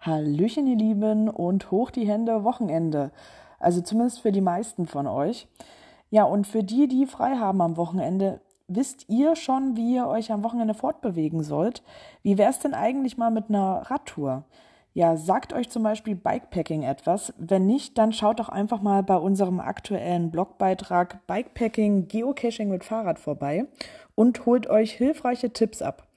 Hallöchen, ihr Lieben, und hoch die Hände Wochenende. Also zumindest für die meisten von euch. Ja, und für die, die frei haben am Wochenende, wisst ihr schon, wie ihr euch am Wochenende fortbewegen sollt? Wie wäre es denn eigentlich mal mit einer Radtour? Ja, sagt euch zum Beispiel Bikepacking etwas? Wenn nicht, dann schaut doch einfach mal bei unserem aktuellen Blogbeitrag Bikepacking Geocaching mit Fahrrad vorbei und holt euch hilfreiche Tipps ab.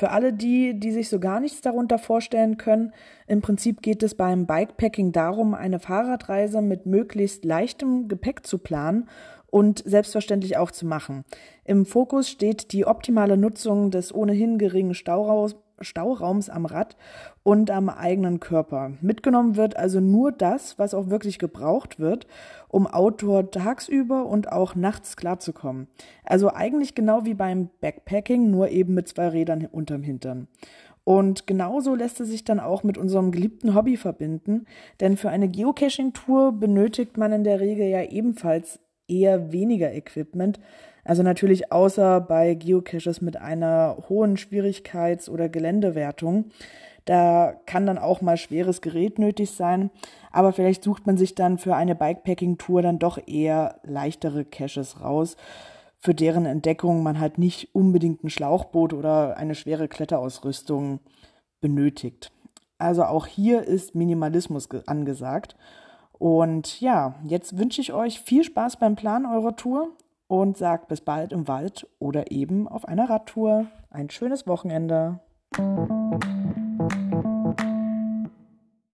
Für alle die, die sich so gar nichts darunter vorstellen können, im Prinzip geht es beim Bikepacking darum, eine Fahrradreise mit möglichst leichtem Gepäck zu planen und selbstverständlich auch zu machen. Im Fokus steht die optimale Nutzung des ohnehin geringen Stauraums Stauraums am Rad und am eigenen Körper. Mitgenommen wird also nur das, was auch wirklich gebraucht wird, um Outdoor tagsüber und auch nachts klarzukommen. Also eigentlich genau wie beim Backpacking, nur eben mit zwei Rädern unterm Hintern. Und genauso lässt es sich dann auch mit unserem geliebten Hobby verbinden, denn für eine Geocaching-Tour benötigt man in der Regel ja ebenfalls eher weniger Equipment, also natürlich außer bei Geocaches mit einer hohen Schwierigkeits- oder Geländewertung. Da kann dann auch mal schweres Gerät nötig sein, aber vielleicht sucht man sich dann für eine Bikepacking-Tour dann doch eher leichtere Caches raus, für deren Entdeckung man halt nicht unbedingt ein Schlauchboot oder eine schwere Kletterausrüstung benötigt. Also auch hier ist Minimalismus angesagt. Und ja, jetzt wünsche ich euch viel Spaß beim Plan eurer Tour und sagt bis bald im Wald oder eben auf einer Radtour. Ein schönes Wochenende.